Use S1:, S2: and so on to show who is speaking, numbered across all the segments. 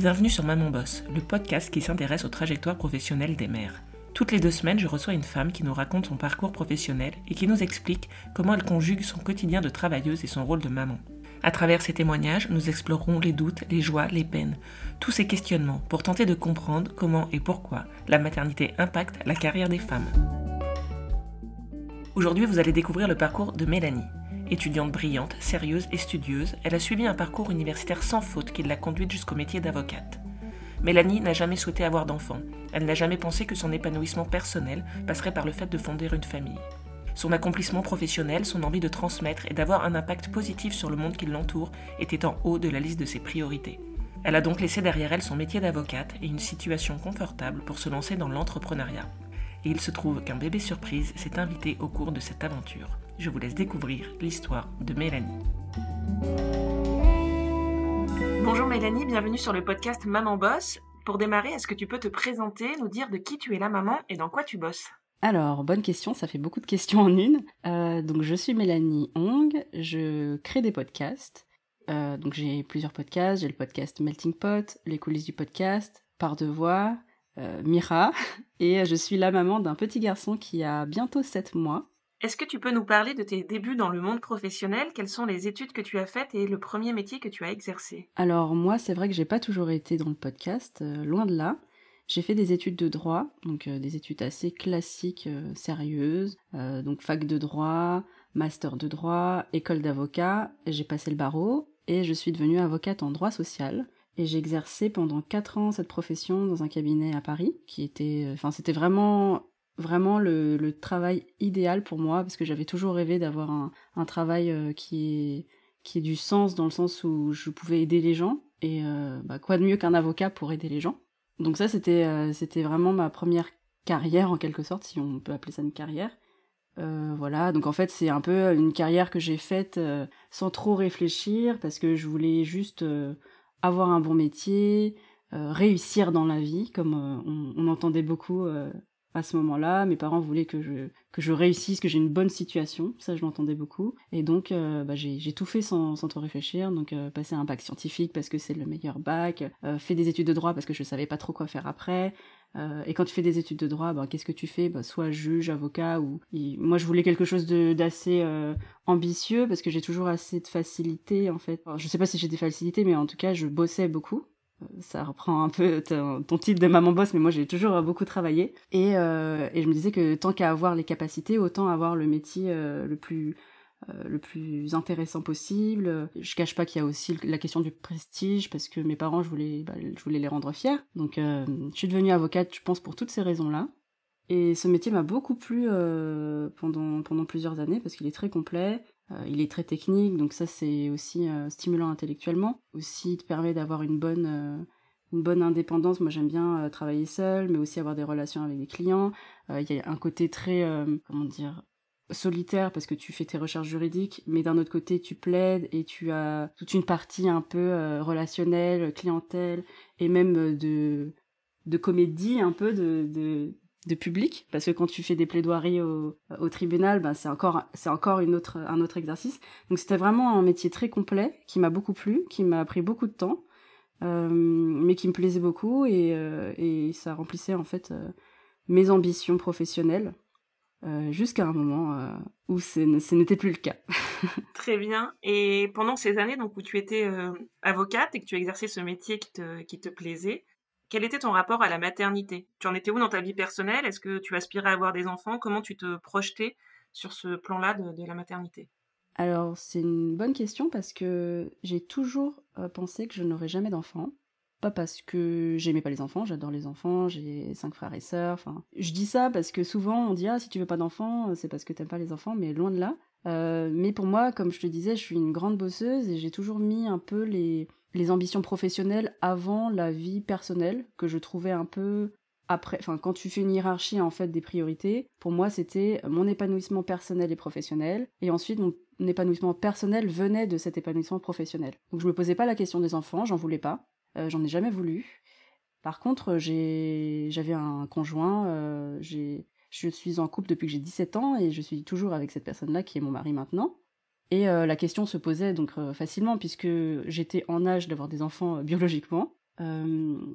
S1: Bienvenue sur Maman Boss, le podcast qui s'intéresse aux trajectoires professionnelles des mères. Toutes les deux semaines, je reçois une femme qui nous raconte son parcours professionnel et qui nous explique comment elle conjugue son quotidien de travailleuse et son rôle de maman. À travers ces témoignages, nous explorerons les doutes, les joies, les peines, tous ces questionnements pour tenter de comprendre comment et pourquoi la maternité impacte la carrière des femmes. Aujourd'hui, vous allez découvrir le parcours de Mélanie. Étudiante brillante, sérieuse et studieuse, elle a suivi un parcours universitaire sans faute qui l'a conduite jusqu'au métier d'avocate. Mélanie n'a jamais souhaité avoir d'enfant. Elle n'a jamais pensé que son épanouissement personnel passerait par le fait de fonder une famille. Son accomplissement professionnel, son envie de transmettre et d'avoir un impact positif sur le monde qui l'entoure était en haut de la liste de ses priorités. Elle a donc laissé derrière elle son métier d'avocate et une situation confortable pour se lancer dans l'entrepreneuriat. Et il se trouve qu'un bébé surprise s'est invité au cours de cette aventure je vous laisse découvrir l'histoire de Mélanie. Bonjour Mélanie, bienvenue sur le podcast Maman Boss. Pour démarrer, est-ce que tu peux te présenter, nous dire de qui tu es la maman et dans quoi tu bosses?
S2: Alors, bonne question, ça fait beaucoup de questions en une. Euh, donc, je suis Mélanie Hong, je crée des podcasts. Euh, donc, j'ai plusieurs podcasts. J'ai le podcast Melting Pot, Les coulisses du podcast, Par de voix, euh, Mira. Et je suis la maman d'un petit garçon qui a bientôt 7 mois.
S1: Est-ce que tu peux nous parler de tes débuts dans le monde professionnel? Quelles sont les études que tu as faites et le premier métier que tu as exercé?
S2: Alors moi, c'est vrai que j'ai pas toujours été dans le podcast, euh, loin de là. J'ai fait des études de droit, donc euh, des études assez classiques, euh, sérieuses, donc fac de droit, master de droit, école d'avocat. J'ai passé le barreau et je suis devenue avocate en droit social. Et j'ai exercé pendant 4 ans cette profession dans un cabinet à Paris, qui était, enfin c'était vraiment vraiment le, travail idéal pour moi parce que j'avais toujours rêvé d'avoir un, travail euh, qui est qui du sens dans le sens où je pouvais aider les gens et euh, bah, quoi de mieux qu'un avocat pour aider les gens. Donc ça c'était euh, c'était vraiment ma première carrière en quelque sorte si on peut appeler ça une carrière. Voilà. Donc en fait c'est un peu une carrière que j'ai faite sans trop réfléchir parce que je voulais juste avoir un bon métier réussir dans la vie comme on, entendait beaucoup à ce moment-là. Mes parents voulaient que je, que je réussisse, que j'ai une bonne situation. Ça, je l'entendais beaucoup. Et donc, euh, bah, j'ai tout fait sans, sans trop réfléchir. Donc, euh, passer un bac scientifique parce que c'est le meilleur bac. Euh, fait des études de droit parce que je savais pas trop quoi faire après. Euh, et quand tu fais des études de droit, bah, qu'est-ce que tu fais? Bah, Soit juge, avocat, ou... moi, je voulais quelque chose d'assez ambitieux parce que j'ai toujours assez de facilité, en fait. Je sais pas si j'ai des facilités, mais en tout cas, je bossais beaucoup ça reprend un peu ton, titre de maman boss, mais moi j'ai toujours beaucoup travaillé. Et, euh, et, je me disais que tant qu'à avoir les capacités, autant avoir le métier euh, le plus euh, le plus intéressant possible. Je cache pas qu'il y a aussi la question du prestige parce que mes parents, je voulais, bah, je voulais les rendre fiers. Donc, je suis devenue avocate, je pense, pour toutes ces raisons-là. Et ce métier m'a beaucoup plu pendant, pendant plusieurs années parce qu'il est très complet. Euh, il est très technique, donc ça c'est aussi euh, stimulant intellectuellement. Aussi, il te permet d'avoir une bonne euh, une bonne indépendance. Moi, j'aime bien travailler seul, mais aussi avoir des relations avec des clients. Il y a un côté très, comment dire, solitaire parce que tu fais tes recherches juridiques, mais d'un autre côté, tu plaides et tu as toute une partie un peu relationnelle, clientèle et même de de comédie un peu de public parce que quand tu fais des plaidoiries au, tribunal ben c'est encore c'est encore une autre un autre exercice donc c'était vraiment un métier très complet qui m'a beaucoup plu qui m'a pris beaucoup de temps euh, mais qui me plaisait beaucoup et, euh, ça remplissait en fait euh, mes ambitions professionnelles jusqu'à un moment où ce n'était plus le cas.
S1: Très bien. Et pendant ces années donc où tu étais avocate et que tu exerçais ce métier qui te, qui te plaisait, quel était ton rapport à la maternité? Tu en étais où dans ta vie personnelle? Est-ce que tu aspirais à avoir des enfants? Comment tu te projetais sur ce plan-là de, la maternité?
S2: Alors, c'est une bonne question parce que j'ai toujours euh, pensé que je n'aurais jamais d'enfants. Pas parce que j'aimais pas les enfants, j'adore les enfants, j'ai cinq frères et sœurs. Enfin, je dis ça parce que souvent on dit ah si tu veux pas d'enfants, c'est parce que t'aimes pas les enfants, mais loin de là. Euh, mais pour moi, comme je te disais, je suis une grande bosseuse et j'ai toujours mis un peu les les ambitions professionnelles avant la vie personnelle, que je trouvais un peu après, enfin quand tu fais une hiérarchie en fait des priorités, pour moi c'était mon épanouissement personnel et professionnel, et ensuite mon épanouissement personnel venait de cet épanouissement professionnel. Donc je me posais pas la question des enfants, j'en voulais pas, euh, j'en ai jamais voulu. Par contre j'avais un conjoint, euh, je suis en couple depuis que j'ai 17 ans et je suis toujours avec cette personne-là qui est mon mari maintenant. Et euh, la question se posait donc euh, facilement puisque j'étais en âge d'avoir des enfants euh, biologiquement.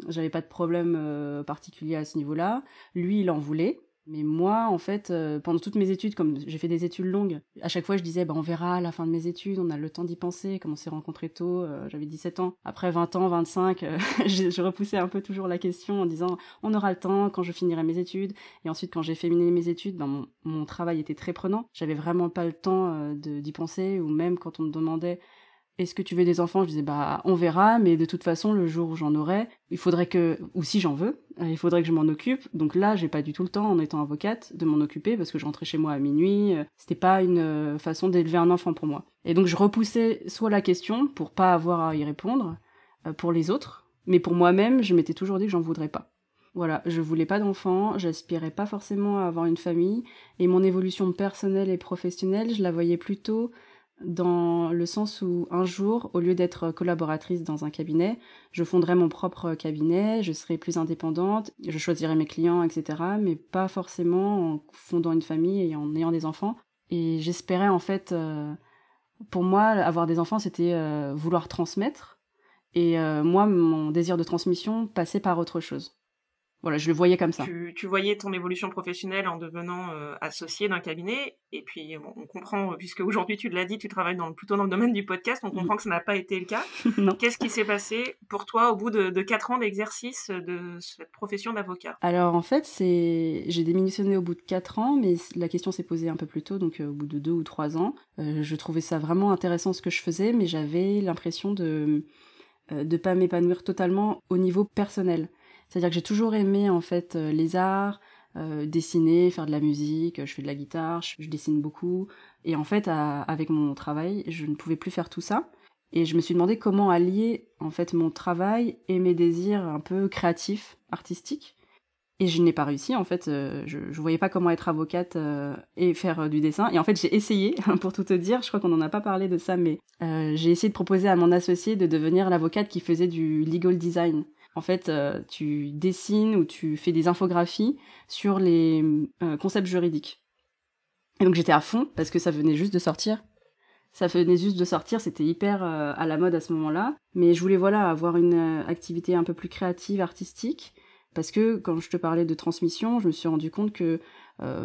S2: j'avais pas de problème particulier à ce niveau-là. Lui, il en voulait. Mais moi, en fait, euh, pendant toutes mes études, comme j'ai fait des études longues, à chaque fois je disais, bah, on verra à la fin de mes études, on a le temps d'y penser, comme on s'est rencontrés tôt, euh, j'avais 17 ans. Après 20 ans, 25, euh, je, repoussais un peu toujours la question en disant, on aura le temps quand je finirai mes études. Et ensuite, quand j'ai fini mes études, ben, mon, mon, travail était très prenant. J'avais vraiment pas le temps d'y penser, ou même quand on me demandait, est-ce que tu veux des enfants? Je disais bah on verra, mais de toute façon le jour où j'en aurai, il faudrait que ou si j'en veux, euh, il faudrait que je m'en occupe. Donc là, j'ai pas du tout le temps en étant avocate de m'en occuper parce que je rentrais chez moi à minuit. Euh, c'était pas une euh, façon d'élever un enfant pour moi. Et donc je repoussais soit la question pour pas avoir à y répondre pour les autres, mais pour moi-même, je m'étais toujours dit que j'en voudrais pas. Voilà, je voulais pas d'enfants, j'aspirais pas forcément à avoir une famille, et mon évolution personnelle et professionnelle, je la voyais plutôt dans le sens où un jour, au lieu d'être collaboratrice dans un cabinet, je fonderais mon propre cabinet, je serais plus indépendante, je choisirais mes clients, etc., mais pas forcément en fondant une famille et en ayant des enfants. Et j'espérais en fait, euh, pour moi, avoir des enfants, c'était euh, vouloir transmettre. Et euh, moi, mon désir de transmission passait par autre chose. Voilà, je le voyais comme ça.
S1: Tu, voyais ton évolution professionnelle en devenant euh, associé d'un cabinet, et puis on comprend, euh, puisque aujourd'hui tu l'as dit, tu travailles dans, plutôt dans le domaine du podcast, on comprend mm. que ça n'a pas été le cas. Qu'est-ce qui s'est passé pour toi au bout de, de 4 ans d'exercice de cette profession d'avocat?
S2: Alors en fait, c'est j'ai démissionné au bout de 4 ans, mais la question s'est posée un peu plus tôt, donc euh, au bout de 2 ou 3 ans. je trouvais ça vraiment intéressant ce que je faisais, mais j'avais l'impression de ne pas m'épanouir totalement au niveau personnel. C'est-à-dire que j'ai toujours aimé en fait euh, les arts, euh, dessiner, faire de la musique, je fais de la guitare, je, dessine beaucoup. Et en fait, avec mon travail, je ne pouvais plus faire tout ça. Et je me suis demandé comment allier en fait mon travail et mes désirs un peu créatifs, artistiques. Et je n'ai pas réussi, en fait, euh, je, ne voyais pas comment être avocate et faire du dessin. Et en fait, j'ai essayé, pour tout te dire, je crois qu'on n'en a pas parlé de ça, mais j'ai essayé de proposer à mon associé de devenir l'avocate qui faisait du legal design. En fait, euh, tu dessines ou tu fais des infographies sur les euh, concepts juridiques. Et donc j'étais à fond parce que ça venait juste de sortir. Ça venait juste de sortir, c'était hyper euh, à la mode à ce moment-là. Mais je voulais voilà avoir une activité un peu plus créative, artistique. Parce que quand je te parlais de transmission, je me suis rendu compte que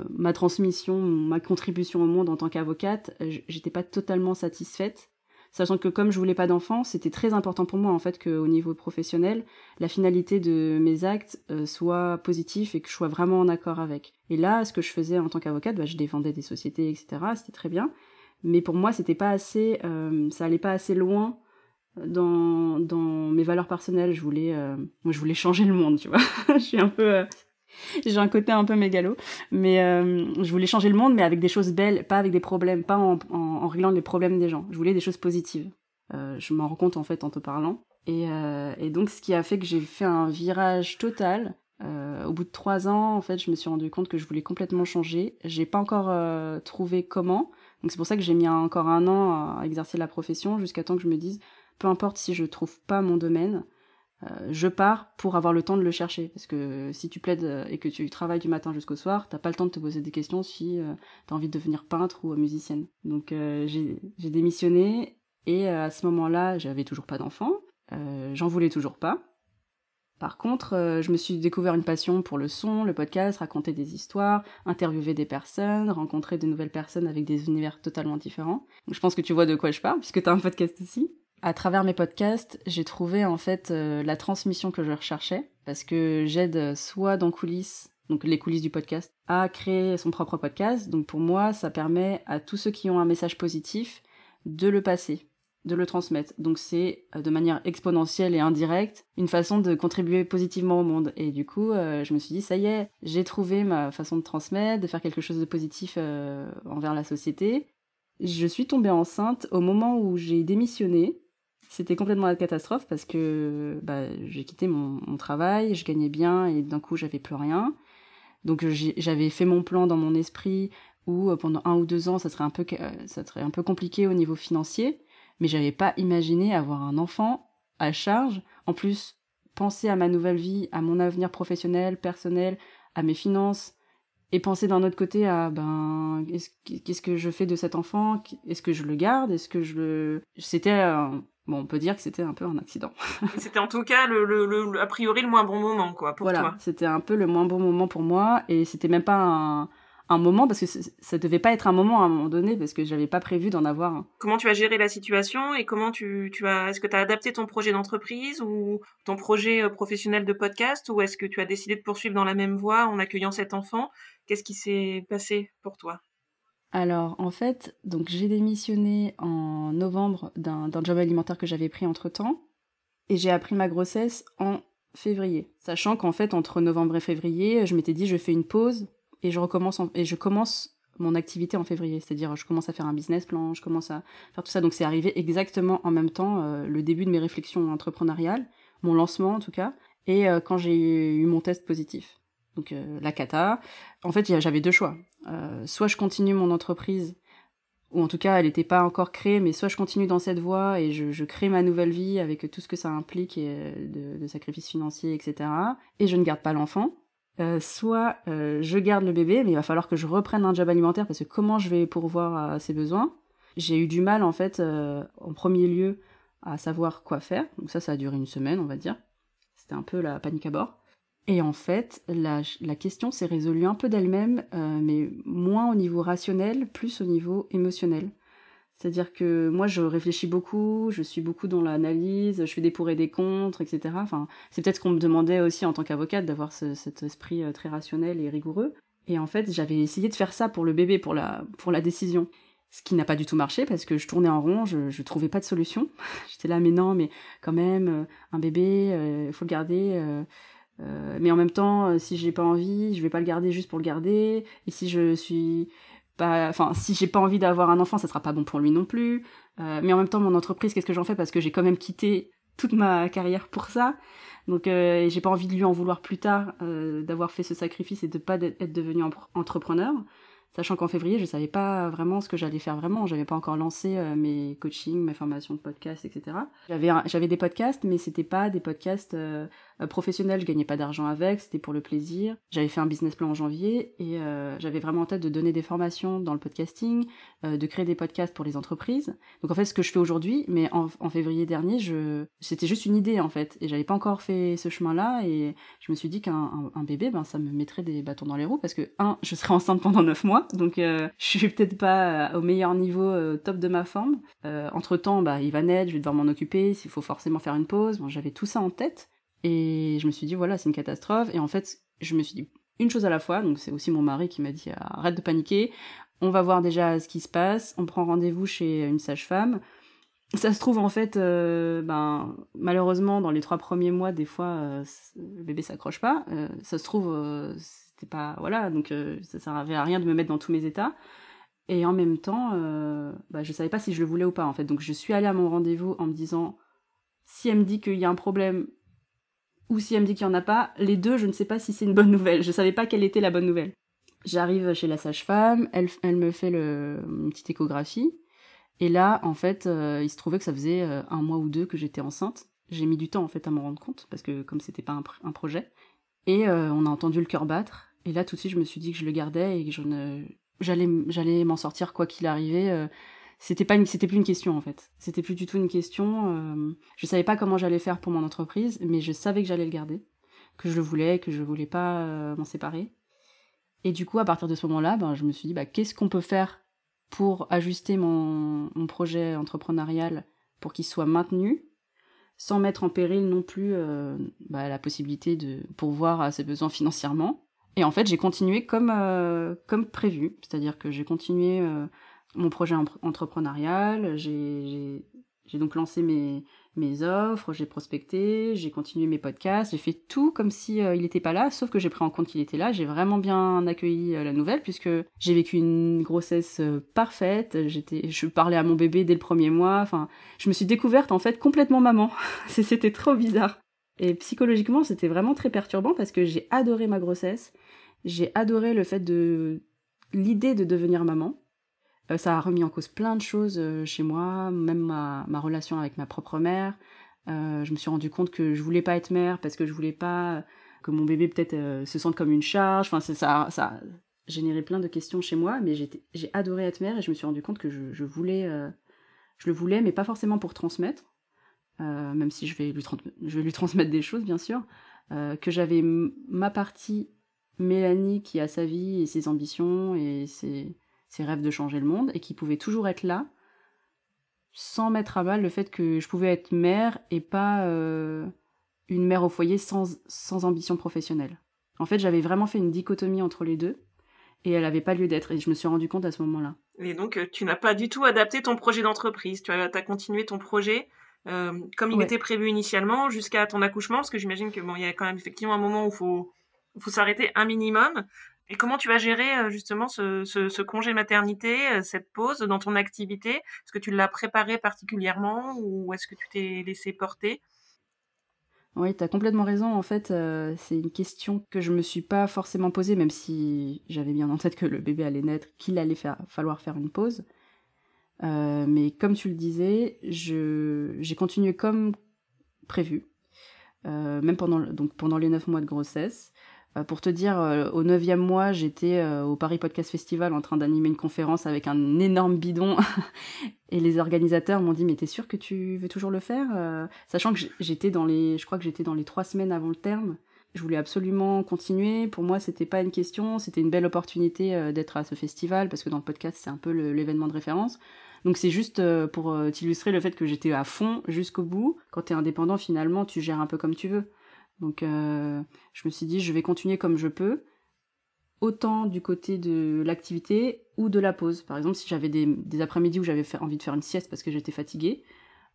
S2: ma transmission, ma contribution au monde en tant qu'avocate, j'étais pas totalement satisfaite sachant que comme je voulais pas d'enfants, c'était très important pour moi en fait qu'au niveau professionnel, la finalité de mes actes euh, soit positive et que je sois vraiment en accord avec. Et là, ce que je faisais en tant qu'avocate, bah, je défendais des sociétés, etc. C'était très bien, mais pour moi, c'était pas assez, euh, ça allait pas assez loin dans, mes valeurs personnelles. Je voulais, euh, je voulais changer le monde, tu vois. je suis un peu J'ai un côté un peu mégalo, mais euh, je voulais changer le monde, mais avec des choses belles, pas avec des problèmes, pas en, en, réglant les problèmes des gens. Je voulais des choses positives. Euh, je m'en rends compte en fait en te parlant. Et, euh, et donc ce qui a fait que j'ai fait un virage total. au bout de trois ans, en fait, je me suis rendu compte que je voulais complètement changer. J'ai pas encore trouvé comment. Donc c'est pour ça que j'ai mis encore un an à exercer la profession jusqu'à temps que je me dise, peu importe si je trouve pas mon domaine, euh, je pars pour avoir le temps de le chercher. Parce que si tu plaides euh, et que tu travailles du matin jusqu'au soir, t'as pas le temps de te poser des questions si euh, tu as envie de devenir peintre ou musicienne. Donc j'ai démissionné et à ce moment-là, j'avais toujours pas d'enfant. J'en voulais toujours pas. Par contre, je me suis découvert une passion pour le son, le podcast, raconter des histoires, interviewer des personnes, rencontrer de nouvelles personnes avec des univers totalement différents. Donc, je pense que tu vois de quoi je parle, puisque tu as un podcast ici à travers mes podcasts, j'ai trouvé en fait euh, la transmission que je recherchais parce que j'aide soit dans coulisses, donc les coulisses du podcast, à créer son propre podcast. Donc pour moi, ça permet à tous ceux qui ont un message positif de le passer, de le transmettre. Donc c'est euh, de manière exponentielle et indirecte une façon de contribuer positivement au monde. Et du coup, euh, je me suis dit ça y est, j'ai trouvé ma façon de transmettre, de faire quelque chose de positif envers la société. Je suis tombée enceinte au moment où j'ai démissionné c'était complètement la catastrophe parce que bah, j'ai quitté mon, travail, je gagnais bien et d'un coup j'avais plus rien. Donc j'avais fait mon plan dans mon esprit où euh, pendant un ou deux ans ça serait un peu, euh, ça serait un peu compliqué au niveau financier, mais j'avais pas imaginé avoir un enfant à charge. En plus, penser à ma nouvelle vie, à mon avenir professionnel, personnel, à mes finances et penser d'un autre côté à ben qu'est-ce que je fais de cet enfant? Est-ce que je le garde? Est-ce que je le C'était bon, on peut dire que c'était un peu un accident.
S1: c'était en tout cas le, le, a priori le moins bon moment quoi pour
S2: voilà, c'était un peu le moins bon moment pour moi et c'était même pas un un moment parce que ça devait pas être un moment à un moment donné parce que j'avais pas prévu d'en avoir un.
S1: Comment tu as géré la situation et comment tu, tu as est-ce que tu as adapté ton projet d'entreprise ou ton projet euh, professionnel de podcast ou est-ce que tu as décidé de poursuivre dans la même voie en accueillant cet enfant? Qu'est-ce qui s'est passé pour toi?
S2: Alors en fait, donc j'ai démissionné en novembre d'un job alimentaire que j'avais pris entre temps et j'ai appris ma grossesse en février. Sachant qu'en fait entre novembre et février, je m'étais dit je fais une pause et je recommence et je commence mon activité en février, c'est-à-dire je commence à faire un business plan, je commence à faire tout ça. Donc c'est arrivé exactement en même temps euh, le début de mes réflexions entrepreneuriales, mon lancement en tout cas, et euh, quand j'ai eu, mon test positif. Donc euh, la cata. En fait, j'avais deux choix. soit je continue mon entreprise, ou en tout cas elle n'était pas encore créée, mais soit je continue dans cette voie et je, crée ma nouvelle vie avec tout ce que ça implique et de, sacrifices financiers, etc. Et je ne garde pas l'enfant. Euh, soit euh, je garde le bébé, mais il va falloir que je reprenne un job alimentaire parce que comment je vais pourvoir à ses besoins? J'ai eu du mal en fait, euh, en premier lieu, à savoir quoi faire. Donc ça, ça a duré une semaine, on va dire. C'était un peu la panique à bord. Et en fait, la, question s'est résolue un peu d'elle-même, mais moins au niveau rationnel, plus au niveau émotionnel. C'est-à-dire que moi, je réfléchis beaucoup, je suis beaucoup dans l'analyse, je fais des pour et des contre, etc. Enfin, c'est peut-être qu'on me demandait aussi en tant qu'avocate, d'avoir cet esprit euh, très rationnel et rigoureux. Et en fait, j'avais essayé de faire ça pour le bébé, pour la, décision. Ce qui n'a pas du tout marché parce que je tournais en rond, je, je trouvais pas de solution. J'étais là, mais non, mais quand même, euh, un bébé, il euh, faut le garder. Mais en même temps, si j'ai pas envie, je vais pas le garder juste pour le garder. Et si je suis enfin, si j'ai pas envie d'avoir un enfant, ça sera pas bon pour lui non plus. Euh, mais en même temps, mon entreprise, qu'est-ce que j'en fais? Parce que j'ai quand même quitté toute ma carrière pour ça. Donc, euh, j'ai pas envie de lui en vouloir plus tard euh, d'avoir fait ce sacrifice et de pas être devenu entrepreneur sachant qu'en février, je savais pas vraiment ce que j'allais faire vraiment. J'avais pas encore lancé euh, mes coachings, mes formations de podcast, etc. J'avais j'avais des podcasts, mais c'était pas des podcasts euh, professionnels. Je gagnais pas d'argent avec, c'était pour le plaisir. J'avais fait un business plan en janvier et euh, j'avais vraiment en tête de donner des formations dans le podcasting, de créer des podcasts pour les entreprises. Donc en fait, ce que je fais aujourd'hui, mais en, février dernier, je c'était juste une idée en fait, et j'avais pas encore fait ce chemin-là, et je me suis dit qu'un un, bébé, ben ça me mettrait des bâtons dans les roues parce que un, je serais enceinte pendant neuf mois donc euh, je suis peut-être pas euh, au meilleur niveau euh, top de ma forme. entre temps, bah, il va naître, je vais devoir m'en occuper, s'il faut forcément faire une pause. Bon, j'avais tout ça en tête et je me suis dit voilà, c'est une catastrophe. Et en fait, je me suis dit une chose à la fois. Donc c'est aussi mon mari qui m'a dit arrête de paniquer. On va voir déjà ce qui se passe. On prend rendez-vous chez une sage-femme. Ça se trouve en fait, ben malheureusement dans les trois premiers mois, des fois le bébé s'accroche pas. ça se trouve pas voilà donc euh, ça servait à rien de me mettre dans tous mes états et en même temps euh, bah, je savais pas si je le voulais ou pas en fait donc je suis allée à mon rendez-vous en me disant si elle me dit qu'il y a un problème ou si elle me dit qu'il y en a pas les deux je ne sais pas si c'est une bonne nouvelle. Je savais pas quelle était la bonne nouvelle. J'arrive chez la sage-femme elle, elle me fait le, une petite échographie. Et là en fait euh, il se trouvait que ça faisait un mois ou deux que j'étais enceinte. J'ai mis du temps en fait à m'en rendre compte parce que comme c'était pas un, projet. Et on a entendu le cœur battre. Et là, tout de suite, je me suis dit que je le gardais et que ne... j'allais m'en sortir quoi qu'il arrivait. C'était pas c'était plus une question en fait. C'était plus du tout une question. Euh... Je savais pas comment j'allais faire pour mon entreprise, mais je savais que j'allais le garder, que je le voulais, que je voulais pas euh, m'en séparer. Et du coup, à partir de ce moment-là, ben, je me suis dit, bah, qu'est-ce qu'on peut faire pour ajuster mon, mon projet entrepreneurial pour qu'il soit maintenu, sans mettre en péril non plus euh, bah, la possibilité de pourvoir à ses besoins financièrement. Et en fait, j'ai continué comme, euh, comme prévu, c'est-à-dire que j'ai continué mon projet entrepreneurial, j'ai donc lancé mes, mes offres, j'ai prospecté, j'ai continué mes podcasts, j'ai fait tout comme si euh, il n'était pas là, sauf que j'ai pris en compte qu'il était là. J'ai vraiment bien accueilli la nouvelle puisque j'ai vécu une grossesse parfaite. J'étais, je parlais à mon bébé dès le premier mois. Enfin, je me suis découverte en fait complètement maman. C'était trop bizarre. Et psychologiquement, c'était vraiment très perturbant parce que j'ai adoré ma grossesse. J'ai adoré le fait de l'idée de devenir maman. Euh, ça a remis en cause plein de choses euh, chez moi, même ma, relation avec ma propre mère. Euh, je me suis rendu compte que je voulais pas être mère parce que je voulais pas que mon bébé peut-être se sente comme une charge. Enfin, ça, ça. généré plein de questions chez moi, mais j'ai adoré être mère et je me suis rendu compte que je, voulais, je le voulais, mais pas forcément pour transmettre, même si je vais, lui je vais lui transmettre des choses, bien sûr, que j'avais ma partie Mélanie qui a sa vie et ses ambitions et ses, ses rêves de changer le monde et qui pouvait toujours être là sans mettre à mal le fait que je pouvais être mère et pas euh, une mère au foyer sans, sans ambition professionnelle. En fait, j'avais vraiment fait une dichotomie entre les deux et elle n'avait pas lieu d'être et je me suis rendu compte à ce moment-là.
S1: Et donc, euh, tu n'as pas du tout adapté ton projet d'entreprise, tu as, as, continué ton projet euh, comme il était prévu initialement jusqu'à ton accouchement, parce que j'imagine que bon, il y a quand même effectivement un moment où il faut, faut s'arrêter un minimum. Et comment tu vas gérer euh, justement ce, ce, congé maternité, euh, cette pause dans ton activité? Est-ce que tu l'as préparé particulièrement ou est-ce que tu t'es laissé porter?
S2: Oui, tu as complètement raison. En fait, euh, c'est une question que je me suis pas forcément posée, même si j'avais bien en tête que le bébé allait naître, qu'il allait faire, falloir faire une pause. mais comme tu le disais, j'ai continué comme prévu, même pendant, donc pendant les neuf mois de grossesse. Euh, pour te dire, euh, au neuvième mois, j'étais euh, au Paris Podcast Festival en train d'animer une conférence avec un énorme bidon. et les organisateurs m'ont dit, mais t'es sûr que tu veux toujours le faire Sachant que j'étais dans les, je crois que j'étais dans les trois semaines avant le terme. Je voulais absolument continuer. Pour moi, c'était pas une question, c'était une belle opportunité d'être à ce festival parce que dans le podcast, c'est un peu l'événement de référence. Donc c'est juste pour t'illustrer le fait que j'étais à fond jusqu'au bout. Quand t'es indépendant, finalement, tu gères un peu comme tu veux. Donc euh, je me suis dit, je vais continuer comme je peux, autant du côté de l'activité ou de la pause. Par exemple, si j'avais des, après-midi où j'avais envie de faire une sieste parce que j'étais fatiguée,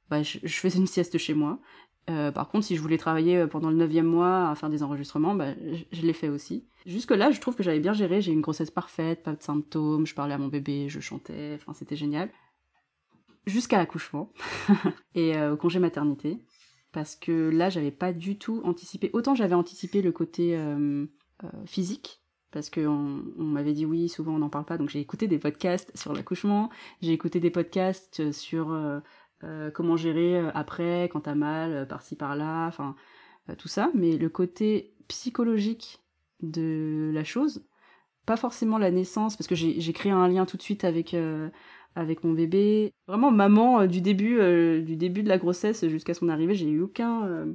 S2: bah, je, faisais une sieste chez moi. Euh, par contre, si je voulais travailler euh, pendant le neuvième mois à faire des enregistrements, bah, je, l'ai fait aussi. Jusque-là, je trouve que j'avais bien géré. J'ai une grossesse parfaite, pas de symptômes, je parlais à mon bébé, je chantais, enfin c'était génial. Jusqu'à l'accouchement et au congé maternité parce que là, j'avais pas du tout anticipé. Autant j'avais anticipé le côté euh, euh, physique, parce qu'on on, m'avait dit oui, souvent on n'en parle pas, donc j'ai écouté des podcasts sur l'accouchement, j'ai écouté des podcasts sur euh, comment gérer après, quand t'as mal, par-ci par-là, enfin tout ça, mais le côté psychologique de la chose, pas forcément la naissance, parce que j'ai créé un lien tout de suite avec avec mon bébé. Vraiment maman euh, du début euh, du début de la grossesse jusqu'à son arrivée, j'ai eu aucun euh,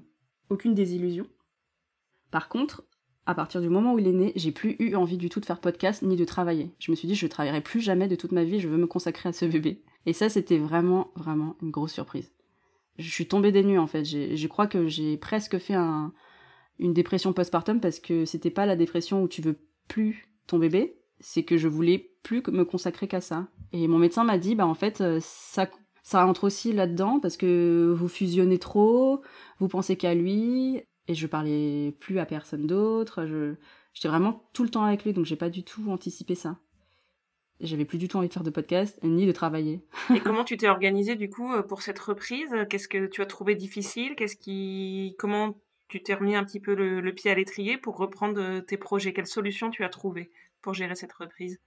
S2: aucune désillusion. Par contre, à partir du moment où il est né, j'ai plus eu envie du tout de faire podcast ni de travailler. Je me suis dit je ne travaillerai plus jamais de toute ma vie, je veux me consacrer à ce bébé. Et ça c'était vraiment vraiment une grosse surprise. Je suis tombée des nues en fait, je crois que j'ai presque fait un, une dépression postpartum parce que c'était pas la dépression où tu veux plus ton bébé, c'est que je voulais plus me consacrer qu'à ça. Et mon médecin m'a dit, bah en fait, euh, ça, ça entre aussi là-dedans parce que vous fusionnez trop, vous pensez qu'à lui, et je parlais plus à personne d'autre. Je, j'étais vraiment tout le temps avec lui, donc j'ai pas du tout anticipé ça. J'avais plus du tout envie de faire de podcast ni de travailler.
S1: et comment tu t'es organisée du coup euh, pour cette reprise? Qu'est-ce que tu as trouvé difficile? Qu'est-ce qui, comment tu t'es remis un petit peu le, le pied à l'étrier pour reprendre euh, tes projets? Quelle solution tu as trouvé pour gérer cette reprise?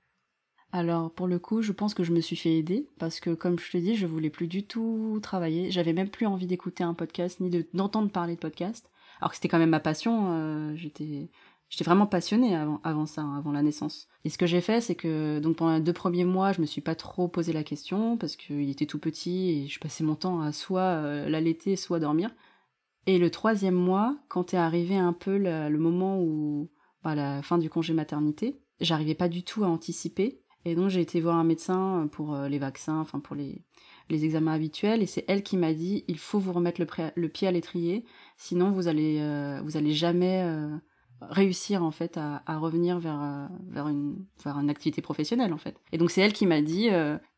S2: Alors pour le coup, je pense que je me suis fait aider parce que comme je te dis, je voulais plus du tout travailler. J'avais même plus envie d'écouter un podcast ni d'entendre parler de podcast. Alors que c'était quand même ma passion. Euh, j'étais j'étais vraiment passionnée avant, ça, hein, avant la naissance. Et ce que j'ai fait, c'est que donc pendant les deux premiers mois, je me suis pas trop posé la question parce qu'il était tout petit et je passais mon temps à soit euh, l'allaiter, soit dormir. Et le troisième mois, quand est arrivé un peu le, moment où bah, la fin du congé maternité, j'arrivais pas du tout à anticiper et donc j'ai été voir un médecin pour euh, les vaccins, enfin pour les, les examens habituels, et c'est elle qui m'a dit il faut vous remettre le, pied à l'étrier, sinon vous allez euh, vous allez jamais euh, réussir en fait à, revenir vers vers une vers une activité professionnelle en fait. Et donc c'est elle qui m'a dit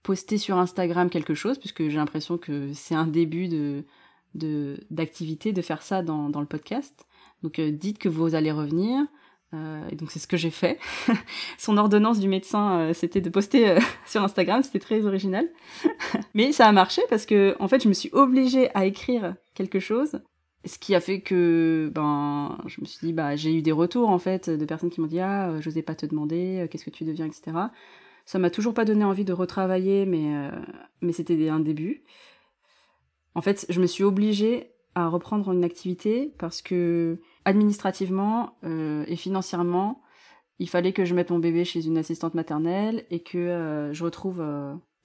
S2: poster sur Instagram quelque chose puisque j'ai l'impression que c'est un début de de d'activité de faire ça dans dans le podcast. Donc dites que vous allez revenir. Euh, et donc c'est ce que j'ai fait. Son ordonnance du médecin, euh, c'était de poster euh, sur Instagram, c'était très original. Mais ça a marché parce que en fait, je me suis obligée à écrire quelque chose, ce qui a fait que ben je me suis dit bah j'ai eu des retours en fait de personnes qui m'ont dit ah j'osais pas te demander qu'est-ce que tu deviens etc. Ça m'a toujours pas donné envie de retravailler, mais mais c'était un début. En fait, je me suis obligée à reprendre une activité parce que administrativement euh, et financièrement, il fallait que je mette mon bébé chez une assistante maternelle et que je retrouve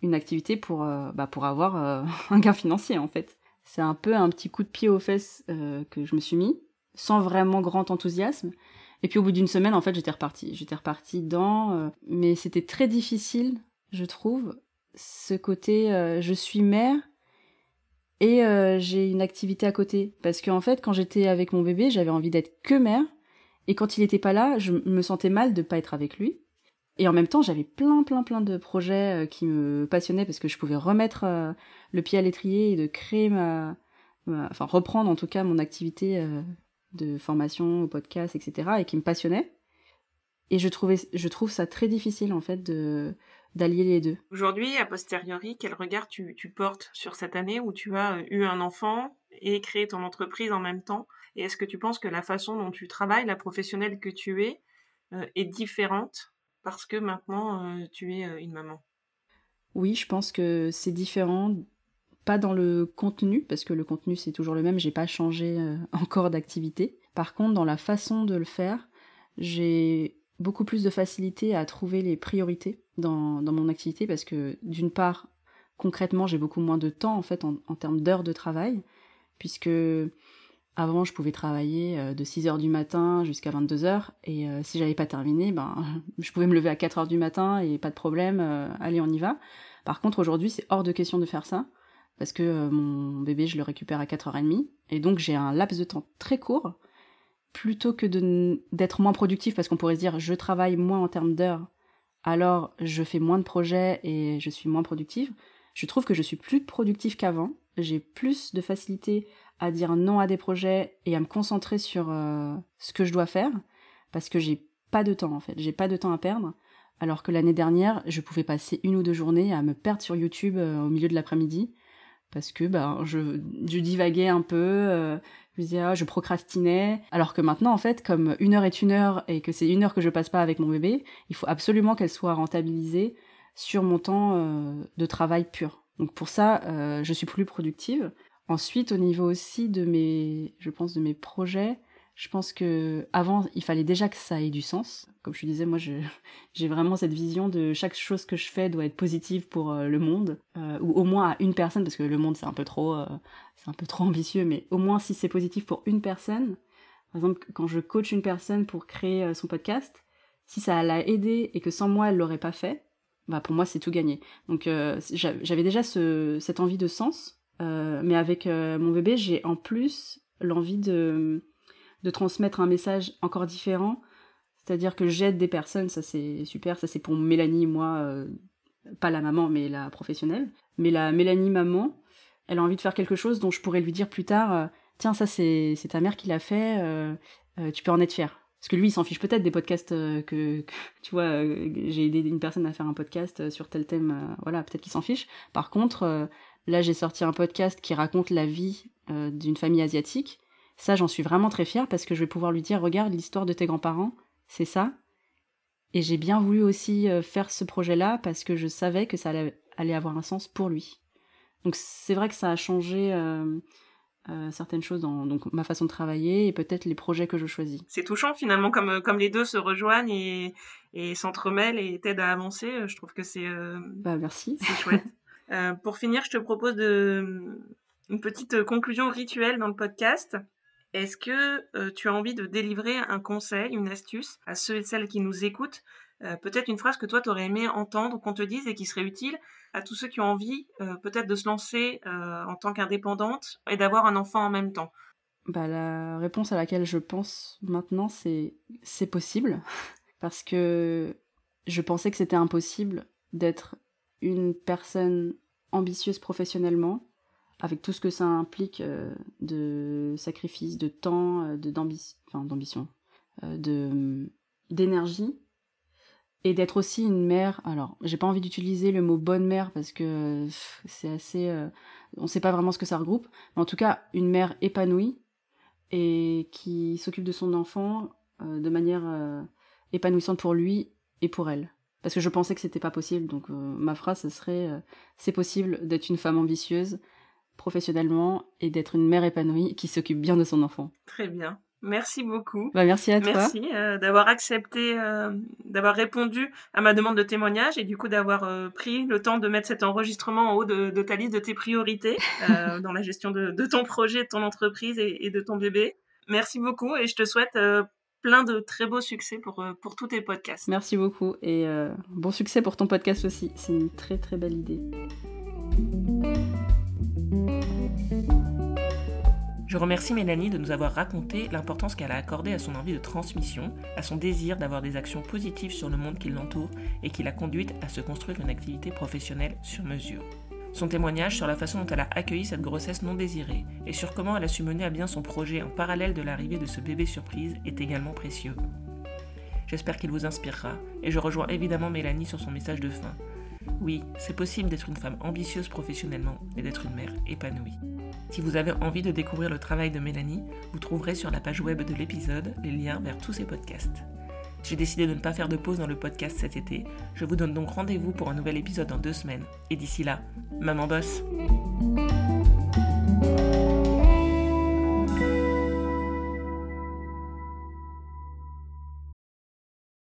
S2: une activité pour, bah, pour avoir un gain financier en fait. C'est un peu un petit coup de pied aux fesses que je me suis mis, sans vraiment grand enthousiasme. Et puis au bout d'une semaine, en fait, j'étais repartie. J'étais repartie dans... mais c'était très difficile, je trouve, ce côté je suis mère et euh, j'ai une activité à côté. Parce qu'en fait, quand j'étais avec mon bébé, j'avais envie d'être que mère. Et quand il n'était pas là, je me sentais mal de ne pas être avec lui. Et en même temps, j'avais plein, plein, plein de projets euh, qui me passionnaient parce que je pouvais remettre euh, le pied à l'étrier et de créer ma, Enfin, reprendre en tout cas mon activité de formation au podcast, etc. et qui me passionnait. Et je, trouvais, je trouve ça très difficile en fait de d'allier les deux.
S1: Aujourd'hui, a posteriori, quel regard tu, portes sur cette année où tu as eu un enfant et créé ton entreprise en même temps? Et est-ce que tu penses que la façon dont tu travailles, la professionnelle que tu es, euh, est différente parce que maintenant euh, tu es euh, une maman?
S2: Oui, je pense que c'est différent. Pas dans le contenu, parce que le contenu c'est toujours le même, j'ai pas changé encore d'activité. Par contre, dans la façon de le faire, j'ai beaucoup plus de facilité à trouver les priorités dans, mon activité parce que d'une part, concrètement, j'ai beaucoup moins de temps en fait en, termes d'heures de travail, puisque avant je pouvais travailler euh, de 6h du matin jusqu'à 22h et euh, si j'avais pas terminé, ben je pouvais me lever à 4h du matin et pas de problème, euh, allez on y va. Par contre aujourd'hui c'est hors de question de faire ça parce que mon bébé je le récupère à 4h30 et donc j'ai un laps de temps très court plutôt que d'être moins productif, parce qu'on pourrait se dire je travaille moins en termes d'heures, alors je fais moins de projets et je suis moins productive, je trouve que je suis plus productive qu'avant. J'ai plus de facilité à dire non à des projets et à me concentrer sur euh, ce que je dois faire, parce que j'ai pas de temps en fait, j'ai pas de temps à perdre. Alors que l'année dernière, je pouvais passer une ou deux journées à me perdre sur YouTube euh, au milieu de l'après-midi parce que ben je, je divaguais un peu, euh, je disais ah, je procrastinais, alors que maintenant en fait comme une heure est une heure et que c'est une heure que je passe pas avec mon bébé, il faut absolument qu'elle soit rentabilisée sur mon temps euh, de travail pur. Donc pour ça, euh, je suis plus productive. Ensuite, au niveau aussi de mes, je pense de mes projets, je pense que avant, il fallait déjà que ça ait du sens. Comme je disais, moi, j'ai vraiment cette vision de chaque chose que je fais doit être positive pour euh, le monde, euh, ou au moins à une personne, parce que le monde c'est un peu trop, euh, c'est un peu trop ambitieux, mais au moins si c'est positif pour une personne. Par exemple, quand je coach une personne pour créer son podcast, si ça l'a aidé et que sans moi elle l'aurait pas fait, bah pour moi c'est tout gagné. Donc j'avais déjà ce, cette envie de sens, mais avec mon bébé j'ai en plus l'envie de de transmettre un message encore différent. C'est-à-dire que j'aide des personnes, ça c'est super, ça c'est pour Mélanie, moi, euh, pas la maman, mais la professionnelle. Mais la Mélanie maman, elle a envie de faire quelque chose dont je pourrais lui dire plus tard, euh, tiens, ça c'est ta mère qui l'a fait, euh, tu peux en être fier. Parce que lui, il s'en fiche peut-être des podcasts que, tu vois, j'ai aidé une personne à faire un podcast sur tel thème, voilà, peut-être qu'il s'en fiche. Par contre, là, j'ai sorti un podcast qui raconte la vie d'une famille asiatique ça, j'en suis vraiment très fière parce que je vais pouvoir lui dire, regarde l'histoire de tes grands-parents, c'est ça. Et j'ai bien voulu aussi euh, faire ce projet-là parce que je savais que ça allait, avoir un sens pour lui. Donc c'est vrai que ça a changé euh, euh, certaines choses dans donc, ma façon de travailler et peut-être les projets que je choisis.
S1: C'est touchant finalement comme, comme les deux se rejoignent et, et s'entremêlent et t'aident à avancer. Je trouve que c'est...
S2: bah merci.
S1: C'est chouette. pour finir, je te propose de, une petite conclusion rituelle dans le podcast. Est-ce que euh, tu as envie de délivrer un conseil, une astuce à ceux et celles qui nous écoutent euh, Peut-être une phrase que toi, tu aurais aimé entendre, qu'on te dise et qui serait utile à tous ceux qui ont envie euh, peut-être de se lancer en tant qu'indépendante et d'avoir un enfant en même temps?
S2: Bah, La réponse à laquelle je pense maintenant, c'est c'est possible. Parce que je pensais que c'était impossible d'être une personne ambitieuse professionnellement avec tout ce que ça implique euh, de sacrifice, de temps, euh, d'ambition, euh, d'énergie, et d'être aussi une mère. Alors, j'ai pas envie d'utiliser le mot bonne mère parce que c'est assez, on sait pas vraiment ce que ça regroupe, mais en tout cas une mère épanouie et qui s'occupe de son enfant de manière épanouissante pour lui et pour elle. Parce que je pensais que c'était pas possible, donc ma phrase ce serait c'est possible d'être une femme ambitieuse, professionnellement et d'être une mère épanouie qui s'occupe bien de son enfant.
S1: Très bien.
S3: Merci beaucoup.
S2: Bah, merci à toi.
S3: Merci euh, d'avoir accepté, euh, d'avoir répondu à ma demande de témoignage et du coup d'avoir euh, pris le temps de mettre cet enregistrement en haut de, ta liste de tes priorités dans la gestion de, ton projet, de ton entreprise et, de ton bébé. Merci beaucoup et je te souhaite plein de très beaux succès pour, pour tous tes podcasts.
S2: Merci beaucoup et bon succès pour ton podcast aussi. C'est une très très belle idée.
S3: Je remercie Mélanie de nous avoir raconté l'importance qu'elle a accordée à son envie de transmission, à son désir d'avoir des actions positives sur le monde qui l'entoure et qui l'a conduite à se construire une activité professionnelle sur mesure. Son témoignage sur la façon dont elle a accueilli cette grossesse non désirée et sur comment elle a su mener à bien son projet en parallèle de l'arrivée de ce bébé surprise est également précieux. J'espère qu'il vous inspirera et je rejoins évidemment Mélanie sur son message de fin. Oui, c'est possible d'être une femme ambitieuse professionnellement et d'être une mère épanouie. Si vous avez envie de découvrir le travail de Mélanie, vous trouverez sur la page web de l'épisode les liens vers tous ses podcasts. J'ai décidé de ne pas faire de pause dans le podcast cet été. Je vous donne donc rendez-vous pour un nouvel épisode dans deux semaines. Et d'ici là, maman bosse